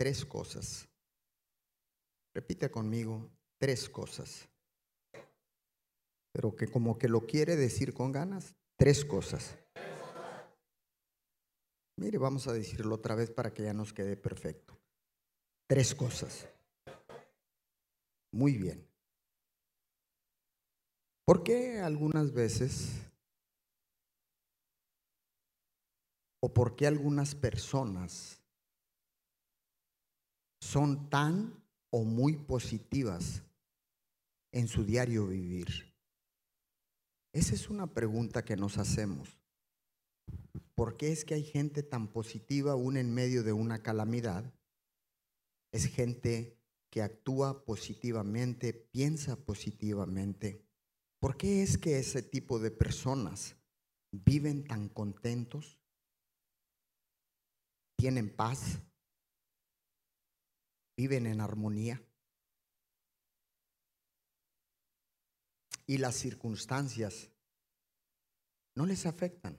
tres cosas. Repite conmigo, tres cosas. Pero que como que lo quiere decir con ganas, tres cosas. Mire, vamos a decirlo otra vez para que ya nos quede perfecto. Tres cosas. Muy bien. ¿Por qué algunas veces o por qué algunas personas son tan o muy positivas en su diario vivir? Esa es una pregunta que nos hacemos. ¿Por qué es que hay gente tan positiva aún en medio de una calamidad? Es gente que actúa positivamente, piensa positivamente. ¿Por qué es que ese tipo de personas viven tan contentos? ¿Tienen paz? ¿Viven en armonía? Y las circunstancias no les afectan.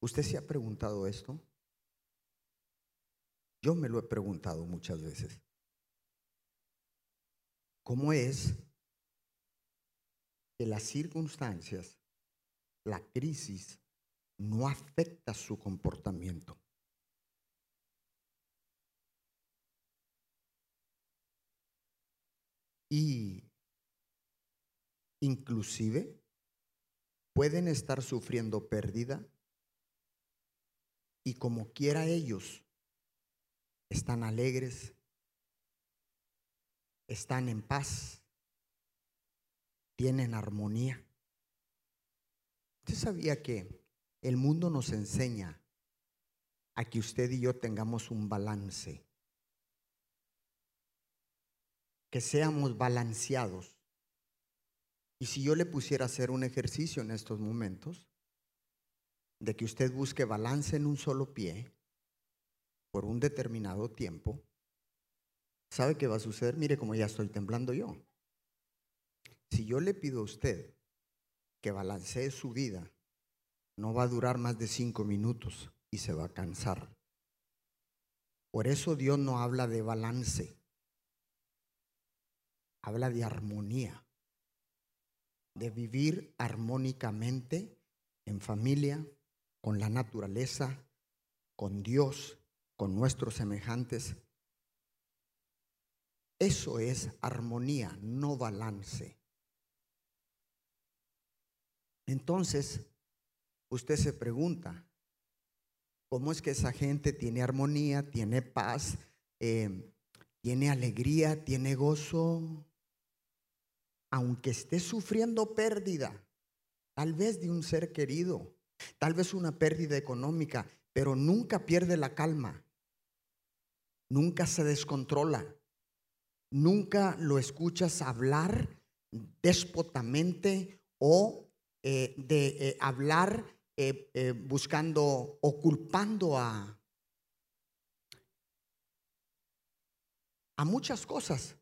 ¿Usted se ha preguntado esto? Yo me lo he preguntado muchas veces. ¿Cómo es que las circunstancias, la crisis, no afecta su comportamiento? Y inclusive pueden estar sufriendo pérdida y como quiera ellos están alegres, están en paz, tienen armonía. Usted sabía que el mundo nos enseña a que usted y yo tengamos un balance, que seamos balanceados. Y si yo le pusiera a hacer un ejercicio en estos momentos, de que usted busque balance en un solo pie por un determinado tiempo, ¿sabe qué va a suceder? Mire como ya estoy temblando yo. Si yo le pido a usted que balancee su vida, no va a durar más de cinco minutos y se va a cansar. Por eso Dios no habla de balance, habla de armonía, de vivir armónicamente en familia, con la naturaleza, con Dios, con nuestros semejantes. Eso es armonía, no balance. Entonces, usted se pregunta, ¿cómo es que esa gente tiene armonía, tiene paz, eh, tiene alegría, tiene gozo? Aunque esté sufriendo pérdida, tal vez de un ser querido, tal vez una pérdida económica, pero nunca pierde la calma, nunca se descontrola, nunca lo escuchas hablar déspotamente o eh, de eh, hablar eh, buscando o culpando a, a muchas cosas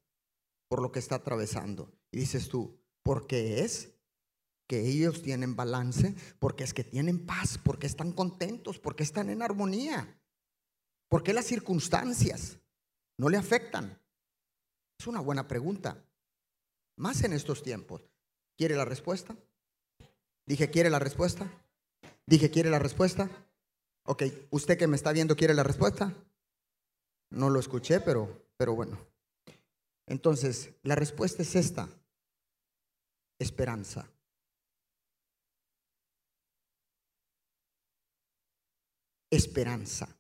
por lo que está atravesando. Y dices tú, ¿por qué es? que ellos tienen balance, porque es que tienen paz, porque están contentos, porque están en armonía, porque las circunstancias no le afectan. Es una buena pregunta, más en estos tiempos. ¿Quiere la respuesta? Dije, ¿quiere la respuesta? Dije, ¿quiere la respuesta? Ok, usted que me está viendo, ¿quiere la respuesta? No lo escuché, pero, pero bueno. Entonces, la respuesta es esta. Esperanza. esperanza.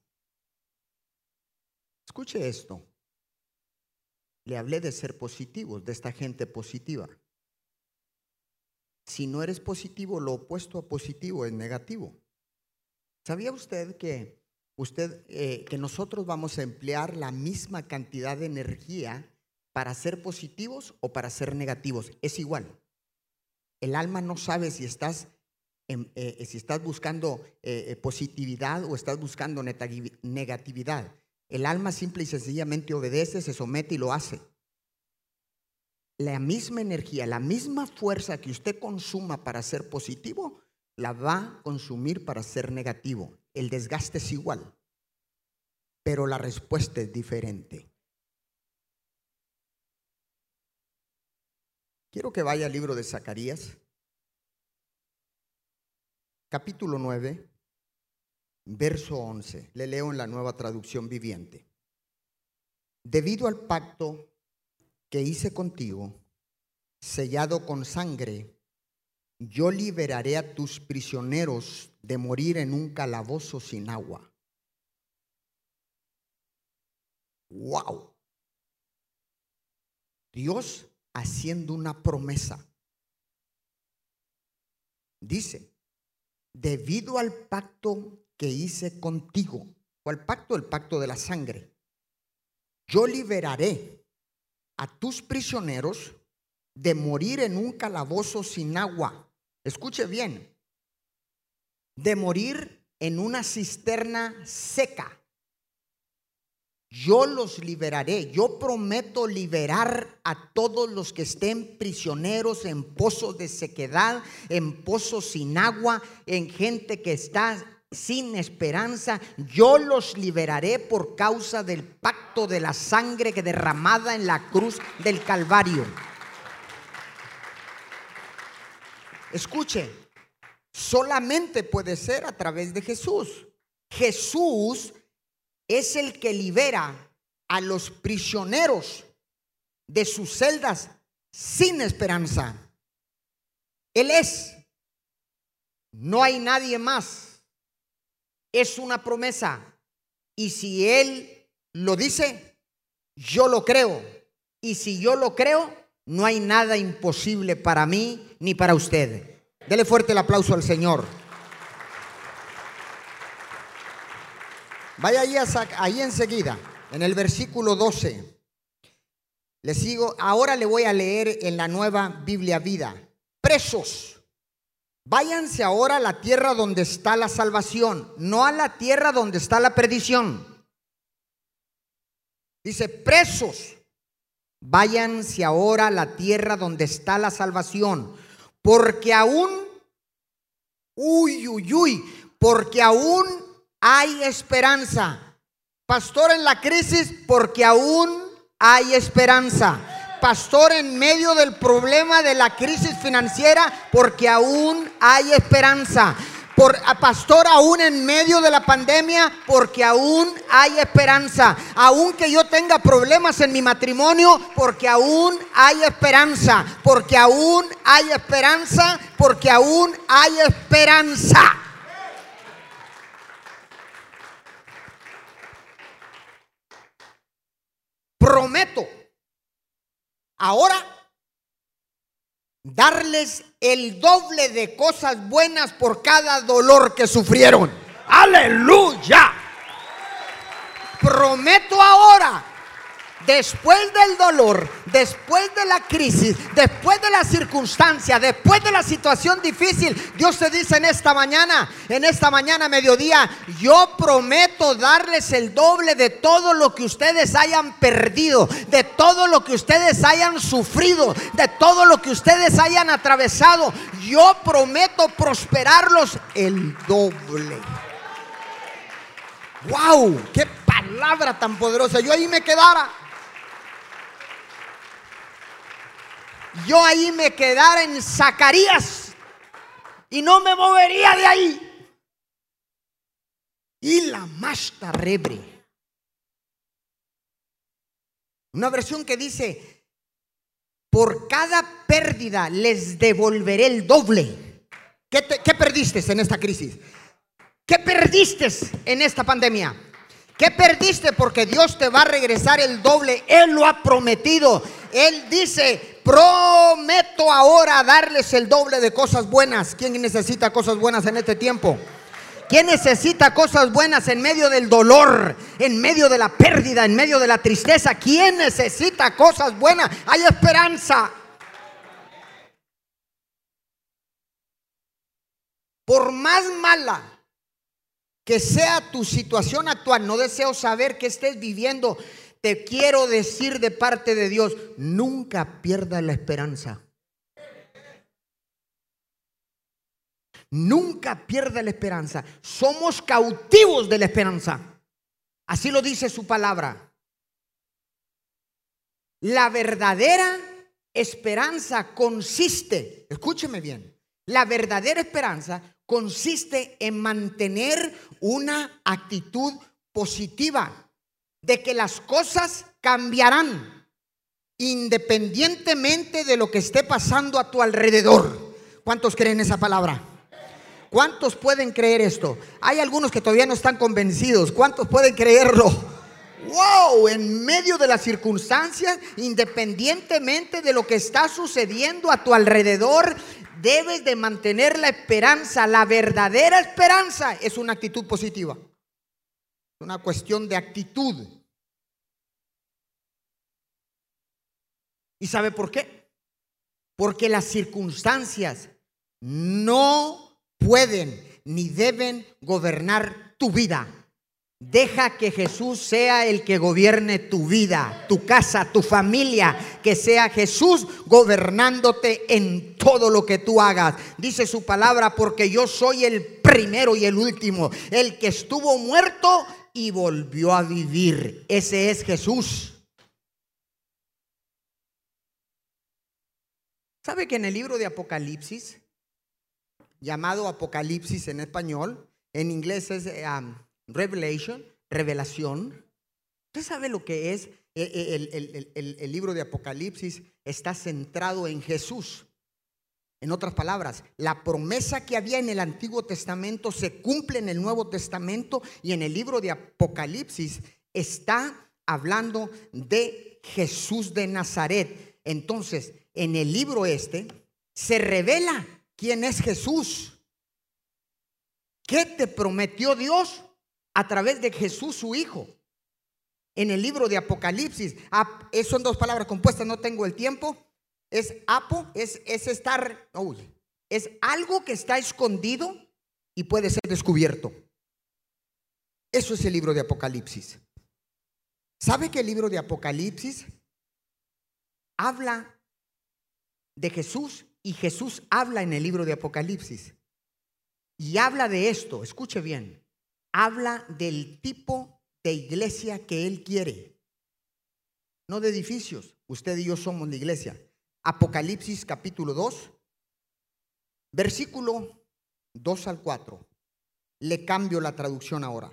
Escuche esto. Le hablé de ser positivos, de esta gente positiva. Si no eres positivo, lo opuesto a positivo es negativo. ¿Sabía usted que usted eh, que nosotros vamos a emplear la misma cantidad de energía para ser positivos o para ser negativos? Es igual. El alma no sabe si estás eh, eh, si estás buscando eh, positividad o estás buscando negatividad. El alma simple y sencillamente obedece, se somete y lo hace. La misma energía, la misma fuerza que usted consuma para ser positivo, la va a consumir para ser negativo. El desgaste es igual. pero la respuesta es diferente. Quiero que vaya al libro de Zacarías, capítulo 9, verso 11. Le leo en la nueva traducción viviente. Debido al pacto que hice contigo, sellado con sangre, yo liberaré a tus prisioneros de morir en un calabozo sin agua. Wow. Dios haciendo una promesa. Dice, debido al pacto que hice contigo, al pacto, el pacto de la sangre, yo liberaré a tus prisioneros de morir en un calabozo sin agua. Escuche bien, de morir en una cisterna seca yo los liberaré. Yo prometo liberar a todos los que estén prisioneros en pozos de sequedad, en pozos sin agua, en gente que está sin esperanza. Yo los liberaré por causa del pacto de la sangre que derramada en la cruz del Calvario. Escuche, solamente puede ser a través de Jesús. Jesús es el que libera a los prisioneros de sus celdas sin esperanza. Él es. No hay nadie más. Es una promesa. Y si Él lo dice, yo lo creo. Y si yo lo creo, no hay nada imposible para mí ni para usted. Dele fuerte el aplauso al Señor. Vaya ahí, ahí enseguida, en el versículo 12. Le sigo, ahora le voy a leer en la nueva Biblia Vida. Presos, váyanse ahora a la tierra donde está la salvación, no a la tierra donde está la perdición. Dice, presos, váyanse ahora a la tierra donde está la salvación, porque aún, uy, uy, uy, porque aún hay esperanza. Pastor en la crisis porque aún hay esperanza. Pastor en medio del problema de la crisis financiera porque aún hay esperanza. Por, pastor aún en medio de la pandemia porque aún hay esperanza. Aunque yo tenga problemas en mi matrimonio porque aún hay esperanza. Porque aún hay esperanza. Porque aún hay esperanza. Prometo ahora darles el doble de cosas buenas por cada dolor que sufrieron. Aleluya. Prometo ahora después del dolor, después de la crisis, después de la circunstancia, después de la situación difícil, Dios te dice en esta mañana, en esta mañana mediodía, yo prometo darles el doble de todo lo que ustedes hayan perdido, de todo lo que ustedes hayan sufrido, de todo lo que ustedes hayan atravesado. Yo prometo prosperarlos el doble. ¡Wow! ¡Qué palabra tan poderosa! Yo ahí me quedara. Yo ahí me quedara en Zacarías y no me movería de ahí. Y la más rebre. Una versión que dice, por cada pérdida les devolveré el doble. ¿Qué, ¿Qué, perdiste en esta crisis? ¿Qué perdiste en esta pandemia? ¿Qué perdiste? Porque Dios te va a regresar el doble. Él lo ha prometido. Él dice, prometo ahora darles el doble de cosas buenas. ¿Quién necesita cosas buenas en este tiempo? ¿Quién necesita cosas buenas en medio del dolor, en medio de la pérdida, en medio de la tristeza? ¿Quién necesita cosas buenas? Hay esperanza. Por más mala que sea tu situación actual, no deseo saber que estés viviendo te quiero decir de parte de Dios, nunca pierda la esperanza. Nunca pierda la esperanza. Somos cautivos de la esperanza. Así lo dice su palabra. La verdadera esperanza consiste, escúcheme bien, la verdadera esperanza consiste en mantener una actitud positiva de que las cosas cambiarán independientemente de lo que esté pasando a tu alrededor. ¿Cuántos creen esa palabra? ¿Cuántos pueden creer esto? Hay algunos que todavía no están convencidos. ¿Cuántos pueden creerlo? Wow, en medio de las circunstancias, independientemente de lo que está sucediendo a tu alrededor, debes de mantener la esperanza. La verdadera esperanza es una actitud positiva. Una cuestión de actitud. ¿Y sabe por qué? Porque las circunstancias no pueden ni deben gobernar tu vida. Deja que Jesús sea el que gobierne tu vida, tu casa, tu familia, que sea Jesús gobernándote en todo lo que tú hagas. Dice su palabra, porque yo soy el primero y el último, el que estuvo muerto y volvió a vivir. Ese es Jesús. ¿Sabe que en el libro de Apocalipsis, llamado Apocalipsis en español, en inglés es um, Revelation, revelación? ¿Usted sabe lo que es eh, el, el libro de Apocalipsis? Está centrado en Jesús. En otras palabras, la promesa que había en el Antiguo Testamento se cumple en el Nuevo Testamento y en el libro de Apocalipsis está hablando de Jesús de Nazaret. Entonces, en el libro este se revela quién es Jesús. ¿Qué te prometió Dios a través de Jesús su Hijo? En el libro de Apocalipsis, son dos palabras compuestas, no tengo el tiempo. Es apo, es, es estar, es algo que está escondido y puede ser descubierto. Eso es el libro de Apocalipsis. ¿Sabe que el libro de Apocalipsis habla de Jesús y Jesús habla en el libro de Apocalipsis. Y habla de esto, escuche bien, habla del tipo de iglesia que Él quiere, no de edificios. Usted y yo somos la iglesia. Apocalipsis capítulo 2, versículo 2 al 4. Le cambio la traducción ahora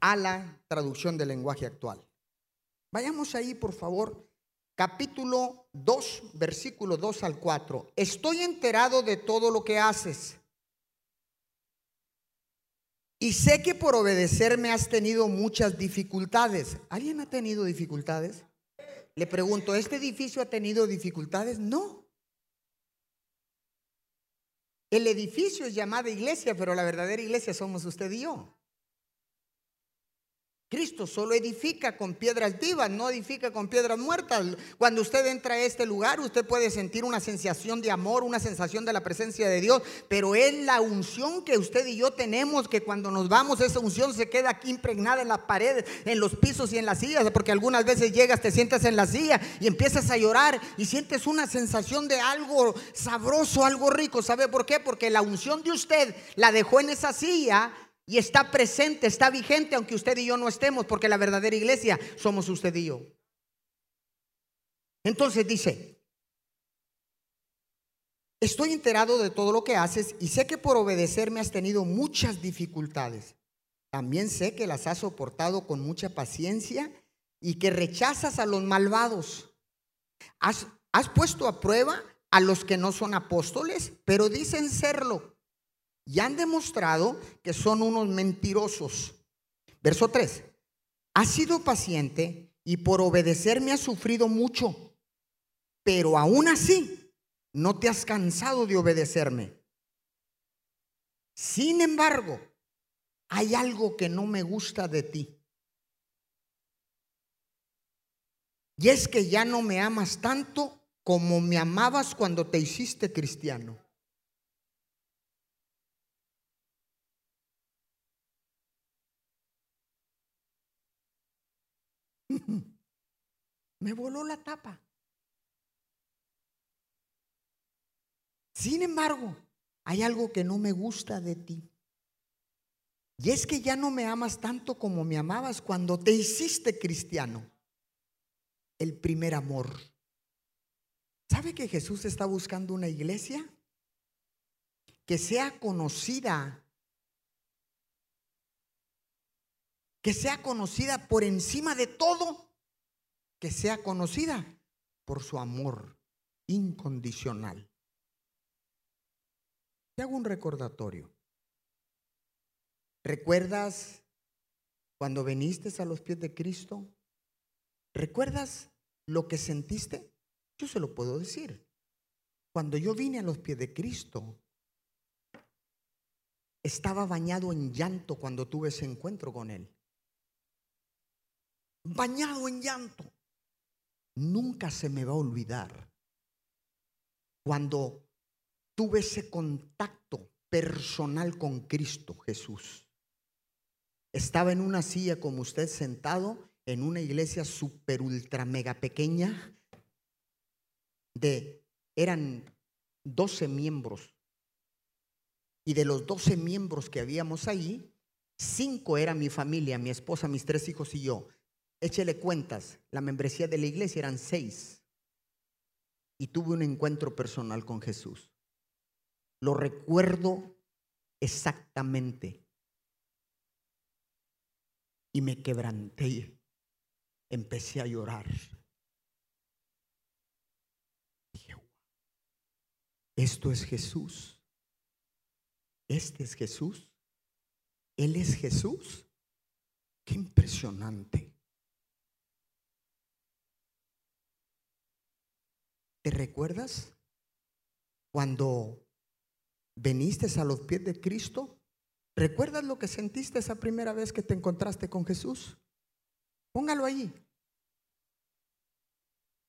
a la traducción del lenguaje actual. Vayamos ahí, por favor, capítulo 2, versículo 2 al 4. Estoy enterado de todo lo que haces. Y sé que por obedecerme has tenido muchas dificultades. ¿Alguien ha tenido dificultades? Le pregunto, ¿este edificio ha tenido dificultades? No. El edificio es llamada iglesia, pero la verdadera iglesia somos usted y yo. Cristo solo edifica con piedras vivas, no edifica con piedras muertas. Cuando usted entra a este lugar, usted puede sentir una sensación de amor, una sensación de la presencia de Dios, pero es la unción que usted y yo tenemos, que cuando nos vamos, esa unción se queda aquí impregnada en las paredes, en los pisos y en las sillas, porque algunas veces llegas, te sientas en la silla y empiezas a llorar y sientes una sensación de algo sabroso, algo rico. ¿Sabe por qué? Porque la unción de usted la dejó en esa silla y está presente, está vigente, aunque usted y yo no estemos, porque la verdadera iglesia somos usted y yo. Entonces dice, estoy enterado de todo lo que haces y sé que por obedecerme has tenido muchas dificultades. También sé que las has soportado con mucha paciencia y que rechazas a los malvados. Has, has puesto a prueba a los que no son apóstoles, pero dicen serlo y han demostrado que son unos mentirosos. Verso 3. Has sido paciente y por obedecerme has sufrido mucho, pero aún así no te has cansado de obedecerme. Sin embargo, hay algo que no me gusta de ti. Y es que ya no me amas tanto como me amabas cuando te hiciste cristiano. Me voló la tapa. Sin embargo, hay algo que no me gusta de ti. Y es que ya no me amas tanto como me amabas cuando te hiciste cristiano. El primer amor. ¿Sabe que Jesús está buscando una iglesia? Que sea conocida. Que sea conocida por encima de todo. Que sea conocida por su amor incondicional. Te hago un recordatorio. ¿Recuerdas cuando viniste a los pies de Cristo? ¿Recuerdas lo que sentiste? Yo se lo puedo decir. Cuando yo vine a los pies de Cristo, estaba bañado en llanto cuando tuve ese encuentro con Él. Bañado en llanto. Nunca se me va a olvidar cuando tuve ese contacto personal con Cristo Jesús. Estaba en una silla como usted sentado en una iglesia super ultra mega pequeña de eran 12 miembros. Y de los 12 miembros que habíamos ahí, cinco era mi familia, mi esposa, mis tres hijos y yo. Échele cuentas, la membresía de la iglesia eran seis. Y tuve un encuentro personal con Jesús. Lo recuerdo exactamente y me quebranté. Empecé a llorar. Esto es Jesús. Este es Jesús. Él es Jesús. Qué impresionante. ¿Te recuerdas cuando veniste a los pies de Cristo? ¿Recuerdas lo que sentiste esa primera vez que te encontraste con Jesús? Póngalo ahí.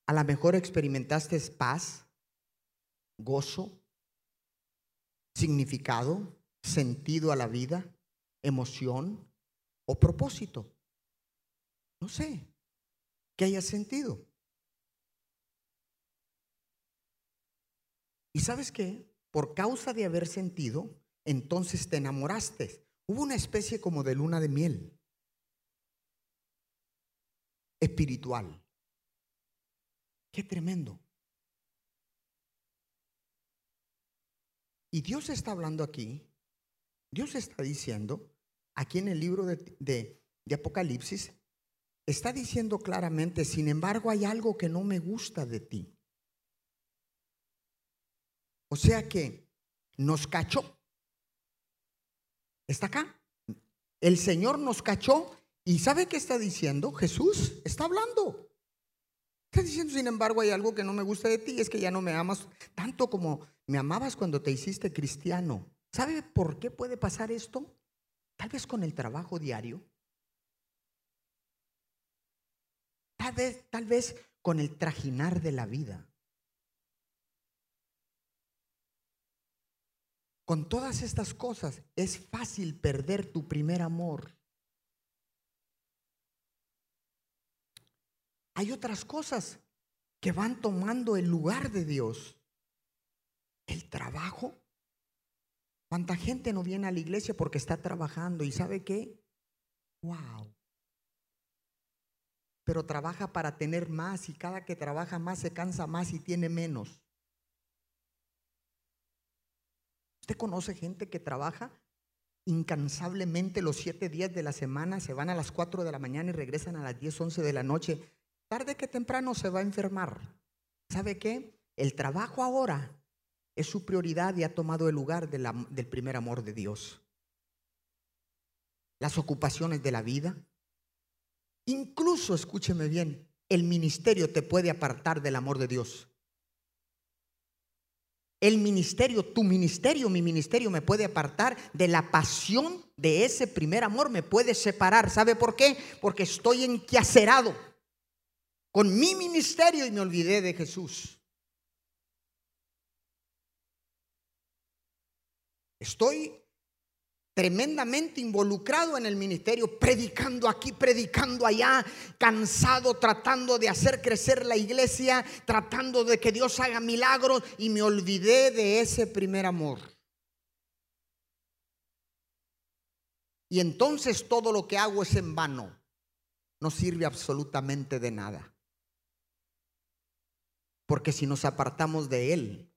A lo mejor experimentaste paz, gozo, significado, sentido a la vida, emoción o propósito. No sé qué hayas sentido. ¿Y sabes qué? Por causa de haber sentido, entonces te enamoraste. Hubo una especie como de luna de miel espiritual. Qué tremendo. Y Dios está hablando aquí, Dios está diciendo, aquí en el libro de, de, Apocalipsis, está diciendo claramente, sin embargo hay algo que no me gusta de ti. O sea que nos cachó. Está acá. El Señor nos cachó y ¿sabe qué está diciendo? Jesús está hablando. Está diciendo, sin embargo, hay algo que no me gusta de ti, es que ya no me amas tanto como me amabas cuando te hiciste cristiano. ¿Sabe por qué puede pasar esto? Tal vez con el trabajo diario. Tal vez, tal vez con el trajinar de la vida. Con todas estas cosas es fácil perder tu primer amor. Hay otras cosas que van tomando el lugar de Dios. El trabajo. ¿Cuánta gente no viene a la iglesia porque está trabajando? ¿Y sabe qué? ¡Wow! Pero trabaja para tener más y cada que trabaja más se cansa más y tiene menos. ¿Usted conoce gente que trabaja incansablemente los siete días de la semana, se van a las cuatro de la mañana y regresan a las diez, once de la noche? Tarde que temprano se va a enfermar. ¿Sabe qué? El trabajo ahora es su prioridad y ha tomado el lugar del primer amor de Dios. Las ocupaciones de la vida. Incluso, escúcheme bien, el ministerio te puede apartar del amor de Dios. El ministerio, tu ministerio, mi ministerio me puede apartar de la pasión de ese primer amor, me puede separar. ¿Sabe por qué? Porque estoy enquiacerado con mi ministerio y me olvidé de Jesús. Estoy tremendamente involucrado en el ministerio, predicando aquí, predicando allá, cansado, tratando de hacer crecer la iglesia, tratando de que Dios haga milagros y me olvidé de ese primer amor. y entonces todo lo que hago es en vano. No sirve absolutamente de nada. Porque si nos apartamos de Él,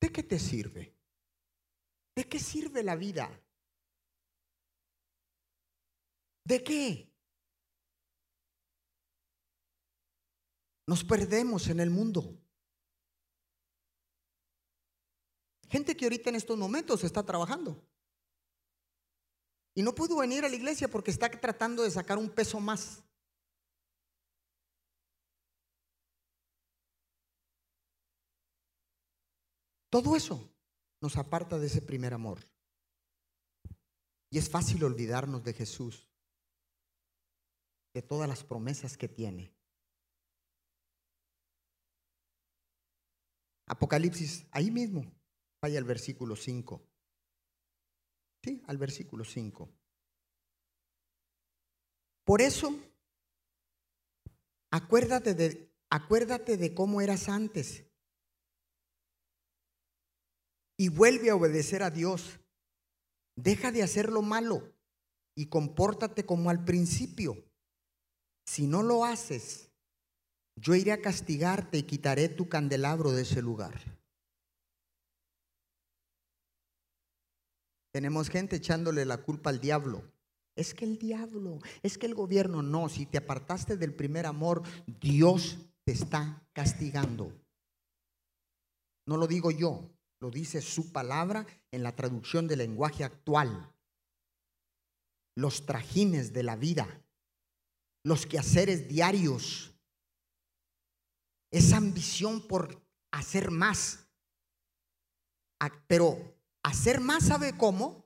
¿de qué te sirve? ¿De qué sirve la vida? ¿De qué? Nos perdemos en el mundo. Gente que ahorita en estos momentos está trabajando. Y no pudo venir a la iglesia porque está tratando de sacar un peso más. Todo eso nos aparta de ese primer amor. Y es fácil olvidarnos de Jesús, de todas las promesas que tiene. Apocalipsis, ahí mismo, vaya al versículo 5. Sí, al versículo 5. Por eso, acuérdate de, acuérdate de cómo eras antes y vuelve a obedecer a Dios. Deja de hacer lo malo y compórtate como al principio. Si no lo haces, yo iré a castigarte y quitaré tu candelabro de ese lugar. Tenemos gente echándole la culpa al diablo. Es que el diablo, es que el gobierno, no, si te apartaste del primer amor, Dios te está castigando. No lo digo yo, lo dice su palabra en la traducción del lenguaje actual. Los trajines de la vida, los quehaceres diarios, esa ambición por hacer más. Pero hacer más, ¿sabe cómo?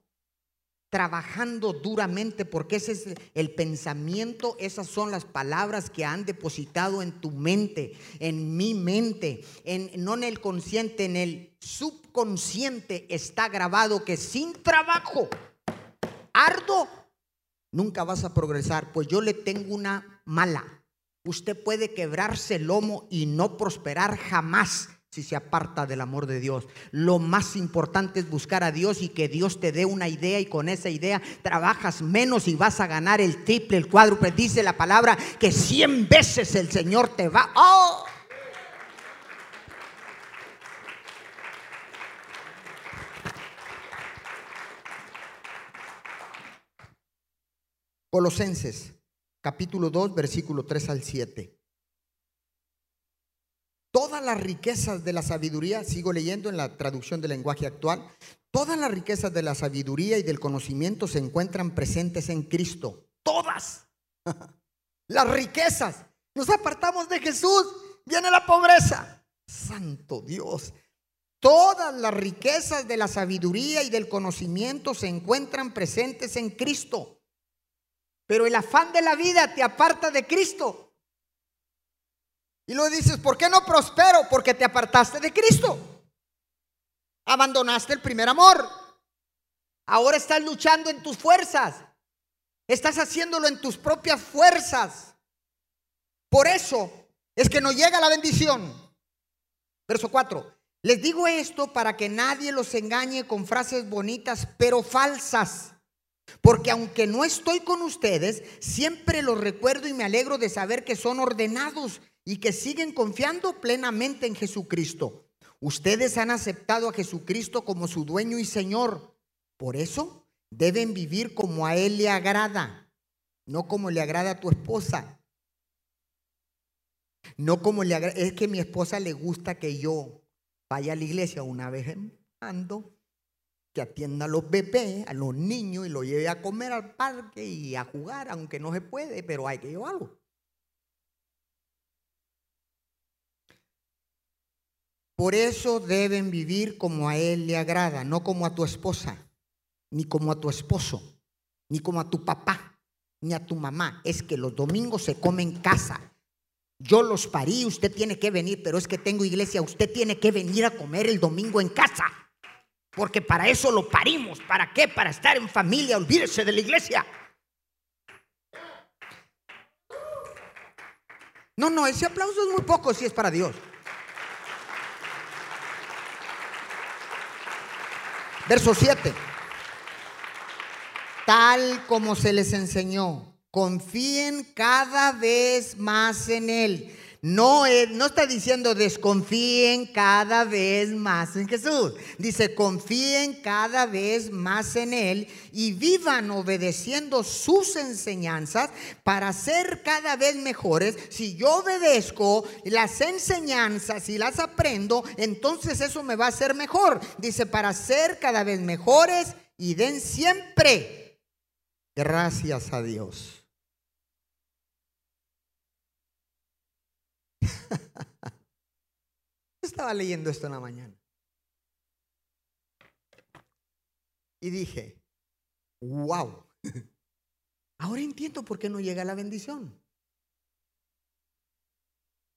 Trabajando duramente, porque ese es el pensamiento, esas son las palabras que han depositado en tu mente, en mi mente, en, no en el consciente, en el subconsciente está grabado que sin trabajo, ardo, nunca vas a progresar. Pues yo le tengo una mala usted puede quebrarse el lomo y no prosperar jamás si se aparta del amor de Dios. Lo más importante es buscar a Dios y que Dios te dé una idea y con esa idea trabajas menos y vas a ganar el triple, el cuádruple. Dice la palabra que cien veces el Señor te va. ¡Oh! Colosenses capítulo 2, versículo 3 al 7. Todas las riquezas de la sabiduría, sigo leyendo en la traducción del lenguaje actual, todas las riquezas de la sabiduría y del conocimiento se encuentran presentes en Cristo. Todas. Las riquezas. Nos apartamos de Jesús, viene la pobreza. Santo Dios. Todas las riquezas de la sabiduría y del conocimiento se encuentran presentes en Cristo. Pero el afán de la vida te aparta de Cristo. Y luego dices, ¿por qué no prospero? Porque te apartaste de Cristo. Abandonaste el primer amor. Ahora estás luchando en tus fuerzas. Estás haciéndolo en tus propias fuerzas. Por eso es que no llega la bendición. Verso 4. Les digo esto para que nadie los engañe con frases bonitas pero falsas porque aunque no estoy con ustedes, siempre los recuerdo y me alegro de saber que son ordenados y que siguen confiando plenamente en Jesucristo. Ustedes han aceptado a Jesucristo como su dueño y Señor. Por eso deben vivir como a Él le agrada, no como le agrada a tu esposa. No como le agrada, es que a mi esposa le gusta que yo vaya a la iglesia una vez en ando que atienda a los bebés, a los niños y lo lleve a comer al parque y a jugar, aunque no se puede, pero hay que llevarlo. Por eso deben vivir como a Él le agrada, no como a tu esposa, ni como a tu esposo, ni como a tu papá, ni a tu mamá. Es que los domingos se come en casa. Yo los parí, usted tiene que venir, pero es que tengo iglesia, usted tiene que venir a comer el domingo en casa. Porque para eso lo parimos. ¿Para qué? Para estar en familia. Olvídese de la iglesia. No, no, ese aplauso es muy poco si es para Dios. Verso 7. tal como se les enseñó. Confíen cada vez más en Él. No, está diciendo desconfíen cada vez más en Jesús. Dice confíen cada vez más en Él y vivan obedeciendo sus enseñanzas para ser cada vez mejores. Si yo obedezco las enseñanzas y las aprendo, entonces eso me va a hacer mejor. Dice para ser cada vez mejores y den siempre gracias a Dios. Estaba leyendo esto en la mañana. Y dije, wow, ahora entiendo por qué no llega la bendición.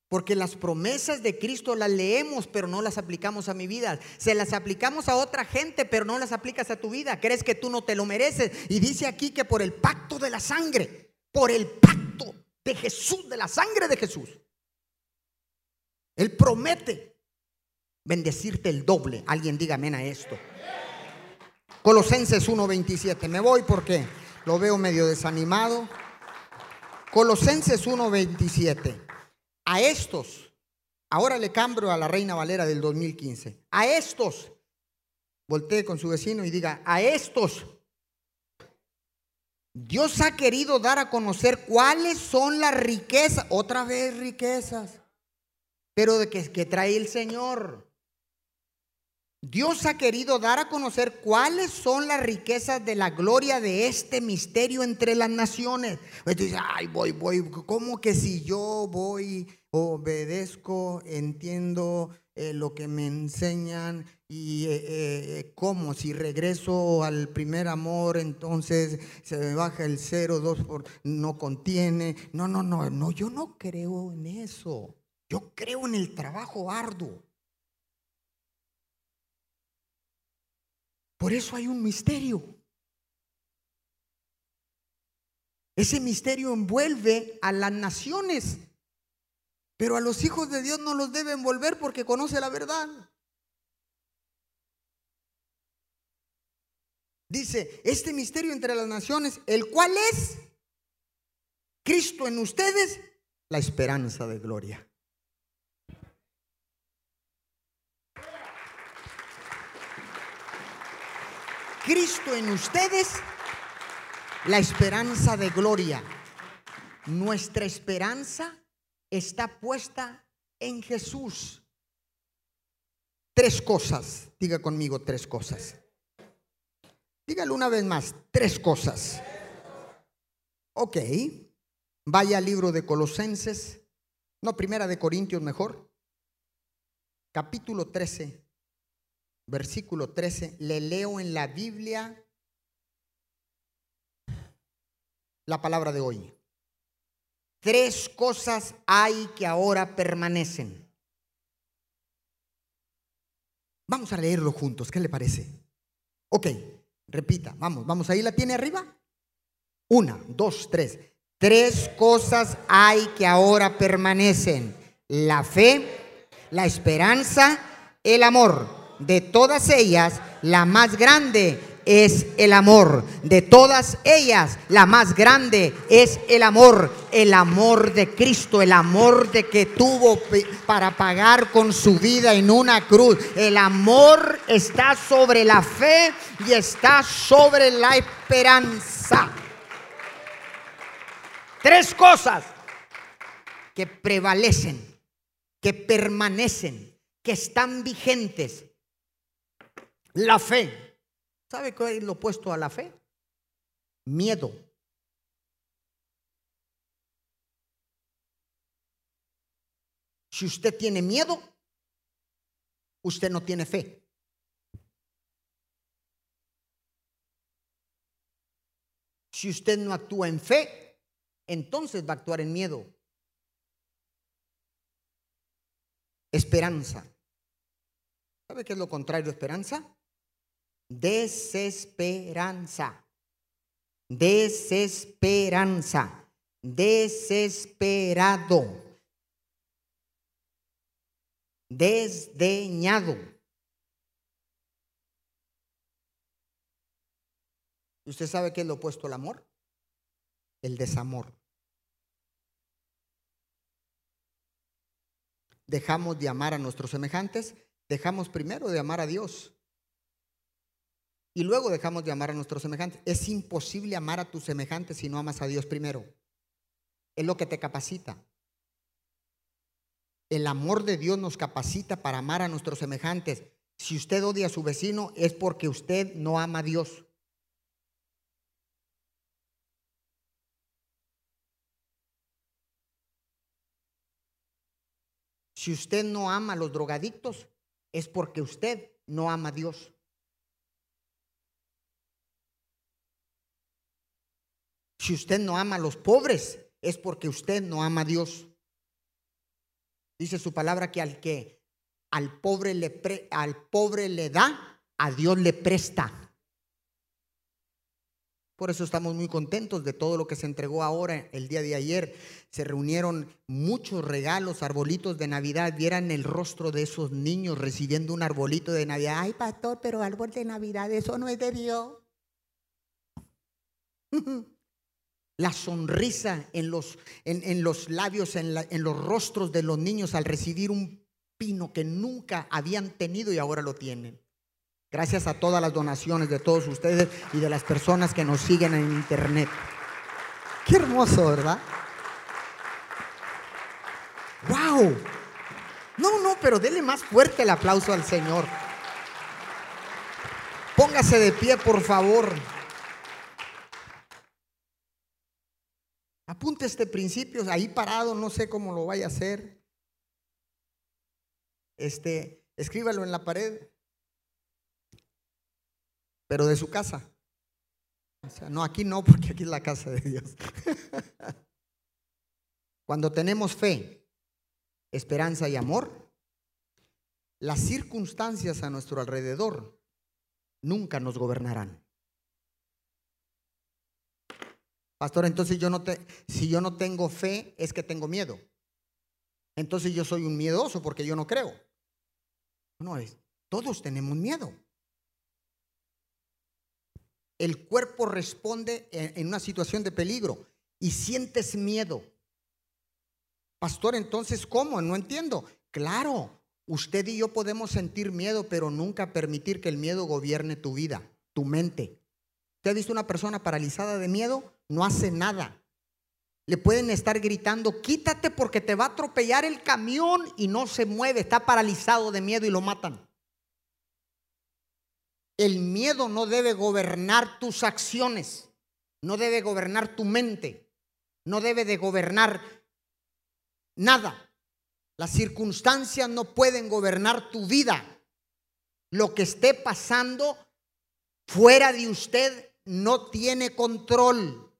Porque las promesas de Cristo las leemos, pero no las aplicamos a mi vida. Se las aplicamos a otra gente, pero no las aplicas a tu vida. Crees que tú no te lo mereces. Y dice aquí que por el pacto de la sangre, por el pacto de Jesús, de la sangre de Jesús, él promete bendecirte el doble. Alguien diga amén a esto. Colosenses 1:27. Me voy porque lo veo medio desanimado. Colosenses 1:27. A estos, ahora le cambio a la Reina Valera del 2015. A estos, voltee con su vecino y diga, a estos, Dios ha querido dar a conocer cuáles son las riquezas, otra vez riquezas pero de que, que trae el Señor. Dios ha querido dar a conocer cuáles son las riquezas de la gloria de este misterio entre las naciones. Entonces, ay, voy, voy, ¿cómo que si yo voy, obedezco, entiendo eh, lo que me enseñan y eh, eh, cómo si regreso al primer amor, entonces se me baja el cero, dos por, no contiene. No, no, no, no, yo no creo en eso. Yo creo en el trabajo arduo. Por eso hay un misterio. Ese misterio envuelve a las naciones, pero a los hijos de Dios no los debe envolver porque conoce la verdad. Dice, este misterio entre las naciones, el cual es Cristo en ustedes, la esperanza de gloria. Cristo en ustedes, la esperanza de gloria. Nuestra esperanza está puesta en Jesús. Tres cosas, diga conmigo tres cosas. Dígalo una vez más, tres cosas. Ok, vaya al libro de Colosenses, no, primera de Corintios mejor, capítulo 13 versículo 13, le leo en la Biblia la palabra de hoy. Tres cosas hay que ahora permanecen. Vamos a leerlo juntos, ¿qué le parece? Ok, repita, vamos, vamos, ahí la tiene arriba. Una, dos, tres. Tres cosas hay que ahora permanecen. La fe, la esperanza, el amor. De todas ellas, la más grande es el amor. De todas ellas, la más grande es el amor. El amor de Cristo, el amor de que tuvo para pagar con su vida en una cruz. El amor está sobre la fe y está sobre la esperanza. Tres cosas que prevalecen, que permanecen, que están vigentes la fe. ¿Sabe qué es lo opuesto a la fe? Miedo. Si usted tiene miedo, usted no tiene fe. Si usted no actúa en fe, entonces va a actuar en miedo. Esperanza. ¿Sabe qué es lo contrario a esperanza? Desesperanza. Desesperanza. Desesperado. Desdeñado. ¿Y usted sabe qué es lo opuesto al amor? El desamor. Dejamos de amar a nuestros semejantes, dejamos primero de amar a Dios. Y luego dejamos de amar a nuestros semejantes. Es imposible amar a tus semejantes si no amas a Dios primero. Es lo que te capacita. El amor de Dios nos capacita para amar a nuestros semejantes. Si usted odia a su vecino es porque usted no ama a Dios. Si usted no ama a los drogadictos es porque usted no ama a Dios. Si usted no ama a los pobres es porque usted no ama a Dios. Dice su palabra que al que al pobre le, al pobre le da, a Dios le presta. Por eso estamos muy contentos de todo lo que se entregó ahora, el día de ayer. Se reunieron muchos regalos, arbolitos de Navidad. Vieran el rostro de esos niños recibiendo un arbolito de Navidad. Ay, pastor, pero árbol de Navidad, eso no es de Dios. la sonrisa en los, en, los labios, en, en los rostros de los niños al recibir un pino que nunca habían tenido y ahora lo tienen. Gracias a todas las donaciones de todos ustedes y de las personas que nos siguen en internet. Qué hermoso, ¿verdad? ¡Wow! No, no, pero dele más fuerte el aplauso al Señor. Póngase de pie, por favor. Apunte este principio ahí parado, no sé cómo lo vaya a hacer. Este, escríbalo en la pared. Pero de su casa. O sea, no, aquí no, porque aquí es la casa de Dios. Cuando tenemos fe, esperanza y amor, las circunstancias a nuestro alrededor nunca nos gobernarán. Pastor, entonces yo no te, si yo no tengo fe, es que tengo miedo. Entonces yo soy un miedoso porque yo no creo. No es, todos tenemos miedo. El cuerpo responde en una situación de peligro y sientes miedo. Pastor, entonces, ¿cómo? No entiendo. Claro, usted y yo podemos sentir miedo, pero nunca permitir que el miedo gobierne tu vida, tu mente. ¿Usted ha visto una persona paralizada de miedo? No hace nada. Le pueden estar gritando, quítate porque te va a atropellar el camión y no se mueve, está paralizado de miedo y lo matan. El miedo no debe gobernar tus acciones, no debe gobernar tu mente, no debe de gobernar nada. Las circunstancias no pueden gobernar tu vida. Lo que esté pasando fuera de usted no tiene control.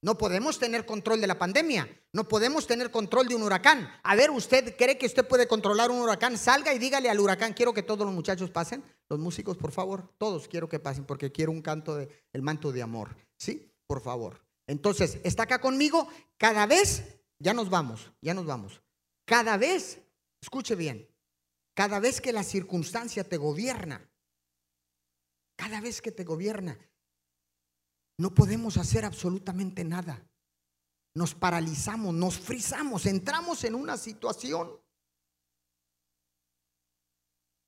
No podemos tener control de la pandemia. No podemos tener control de un huracán. A ver, ¿usted cree que usted puede controlar un huracán? Salga y dígale al huracán, quiero que todos los muchachos pasen. Los músicos, por favor, todos quiero que pasen porque quiero un canto de manto de amor. ¿Sí? Por favor. Entonces, está acá conmigo. Cada vez, ya nos vamos, ya nos vamos. Cada vez, escuche bien, cada vez que la circunstancia te gobierna, cada vez que te gobierna, no podemos hacer absolutamente nada. Nos paralizamos, nos frizamos, entramos en una situación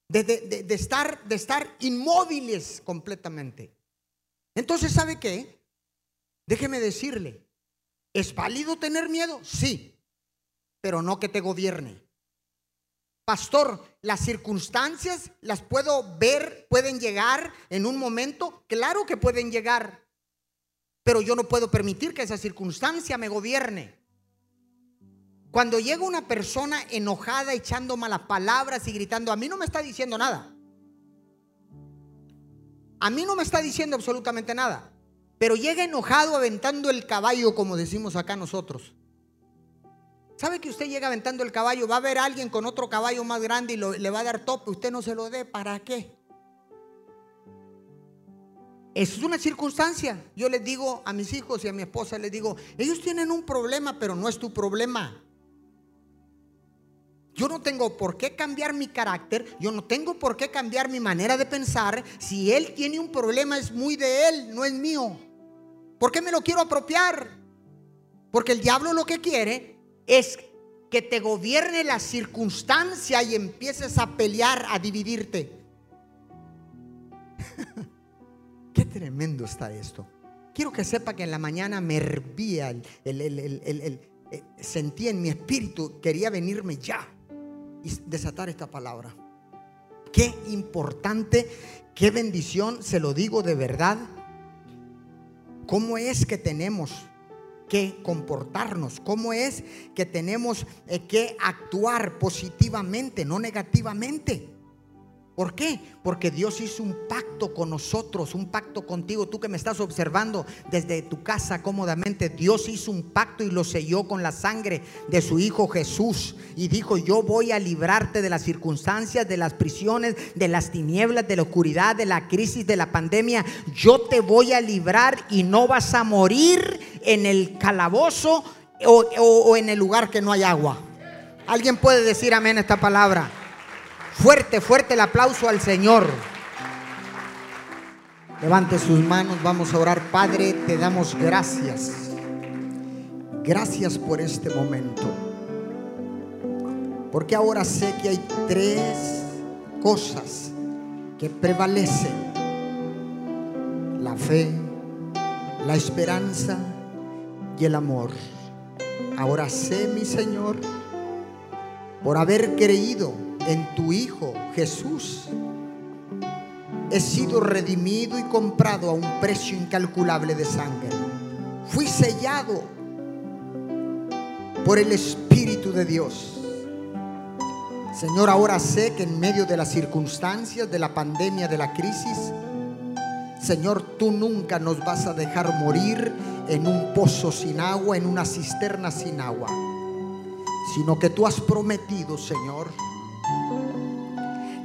de, estar, de estar inmóviles completamente. Entonces, ¿sabe qué? Déjeme decirle, ¿es válido tener miedo? Sí, pero no que te gobierne. Pastor, las circunstancias las puedo ver, pueden llegar en un momento, claro que pueden llegar, pero yo no puedo permitir que esa circunstancia me gobierne. Cuando llega una persona enojada, echando malas palabras y gritando, a mí no me está diciendo nada. A mí no me está diciendo absolutamente nada. Pero llega enojado aventando el caballo, como decimos acá nosotros. ¿Sabe que usted llega aventando el caballo? Va a ver a alguien con otro caballo más grande y le va a dar tope. Usted no se lo dé. ¿Para qué? Es una circunstancia. Yo les digo a mis hijos y a mi esposa, les digo, ellos tienen un problema, pero no es tu problema. Yo no tengo por qué cambiar mi carácter, yo no tengo por qué cambiar mi manera de pensar. Si él tiene un problema es muy de él, no es mío. ¿Por qué me lo quiero apropiar? Porque el diablo lo que quiere es que te gobierne la circunstancia y empieces a pelear, a dividirte. Qué tremendo está esto. Quiero que sepa que en la mañana me hervía, el, eh, sentía en mi espíritu, quería venirme ya y desatar esta palabra. Qué importante, qué bendición, se lo digo de verdad. ¿Cómo es que tenemos que comportarnos? ¿Cómo es que tenemos eh, que actuar positivamente, no negativamente? ¿Por qué? Porque Dios hizo un pacto con nosotros, un pacto contigo. Tú que me estás observando desde tu casa cómodamente, Dios hizo un pacto y lo selló con la sangre de su Hijo Jesús. Y dijo, yo voy a librarte de las circunstancias, de las prisiones, de las tinieblas, de la oscuridad, de la crisis, de la pandemia. Yo te voy a librar y no vas a morir en el calabozo o, en el lugar que no hay agua. ¿Alguien puede decir amén esta palabra? Fuerte, fuerte el aplauso al Señor. Levante sus manos, vamos a orar. Padre, te damos gracias. Gracias por este momento. Porque ahora sé que hay tres cosas que prevalecen. La fe, la esperanza y el amor. Ahora sé, mi Señor, por haber creído en tu Hijo Jesús, he sido redimido y comprado a un precio incalculable de sangre. Fui sellado por el Espíritu de Dios. Señor, ahora sé que en medio de las circunstancias, de la pandemia, de la crisis, Señor, tú nunca nos vas a dejar morir en un pozo sin agua, en una cisterna sin agua, sino que tú has prometido, Señor,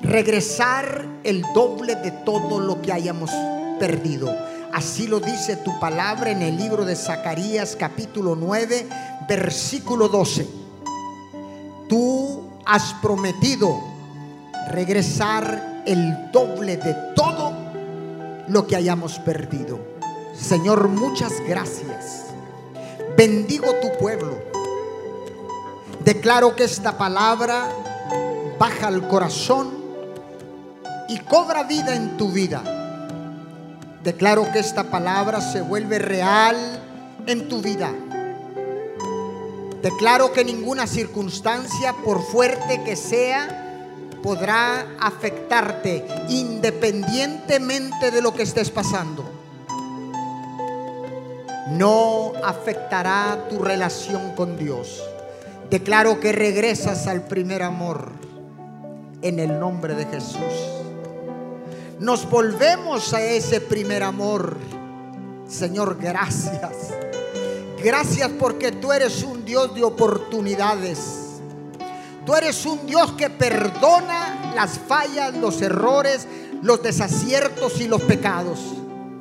regresar el doble de todo lo que hayamos perdido. Así lo dice tu palabra en el libro de Zacarías capítulo 9, versículo 12. Tú has prometido regresar el doble de todo lo que hayamos perdido. Señor, muchas gracias. Bendigo tu pueblo. Declaro que esta palabra baja al corazón y cobra vida en tu vida. Declaro que esta palabra se vuelve real en tu vida. Declaro que ninguna circunstancia, por fuerte que sea, podrá afectarte independientemente de lo que estés pasando. No afectará tu relación con Dios. Declaro que regresas al primer amor en el nombre de Jesús nos volvemos a ese primer amor. Señor, gracias. Gracias porque tú eres un Dios de oportunidades. Tú eres un Dios que perdona las fallas, los errores, los desaciertos y los pecados.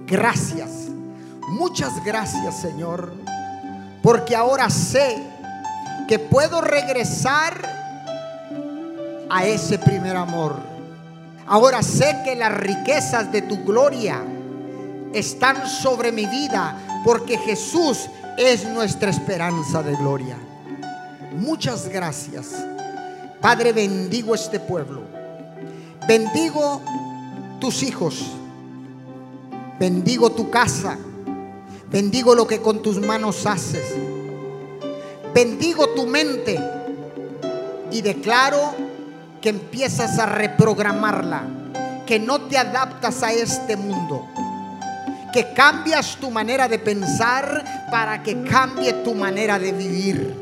Gracias. Muchas gracias, Señor. Porque ahora sé que puedo regresar a ese primer amor Ahora sé que las riquezas de tu gloria están sobre mi vida porque Jesús es nuestra esperanza de gloria. Muchas gracias. Padre, bendigo este pueblo. Bendigo tus hijos. Bendigo tu casa. Bendigo lo que con tus manos haces. Bendigo tu mente. Y declaro que empiezas a reprogramarla, que no te adaptas a este mundo, que cambias tu manera de pensar para que cambie tu manera de vivir.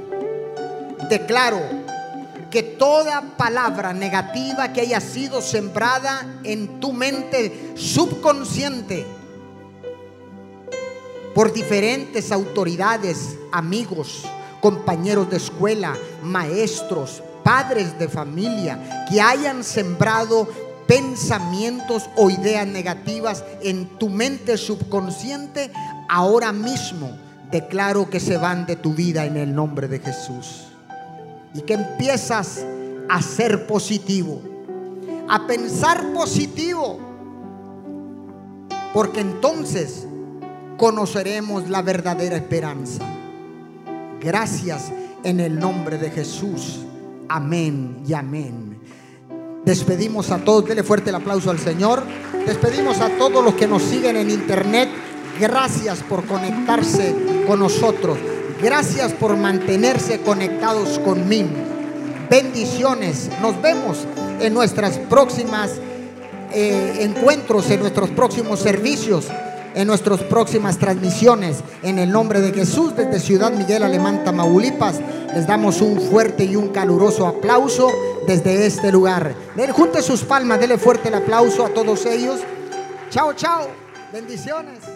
Declaro que toda palabra negativa que haya sido sembrada en tu mente subconsciente por diferentes autoridades, amigos, compañeros de escuela, maestros, padres de familia que hayan sembrado pensamientos o ideas negativas en tu mente subconsciente, ahora mismo declaro que se van de tu vida en el nombre de Jesús. Y que empiezas a ser positivo, a pensar positivo, porque entonces conoceremos la verdadera esperanza. Gracias en el nombre de Jesús. Amén y amén. Despedimos a todos, dele fuerte el aplauso al Señor. Despedimos a todos los que nos siguen en internet. Gracias por conectarse con nosotros. Gracias por mantenerse conectados conmigo. Bendiciones. Nos vemos en nuestras próximas eh, encuentros, en nuestros próximos servicios en nuestras próximas transmisiones. En el nombre de Jesús, desde Ciudad Miguel Alemán, Tamaulipas, les damos un fuerte y un caluroso aplauso desde este lugar. junte sus palmas, dele fuerte el aplauso a todos ellos. Chao, chao. Bendiciones.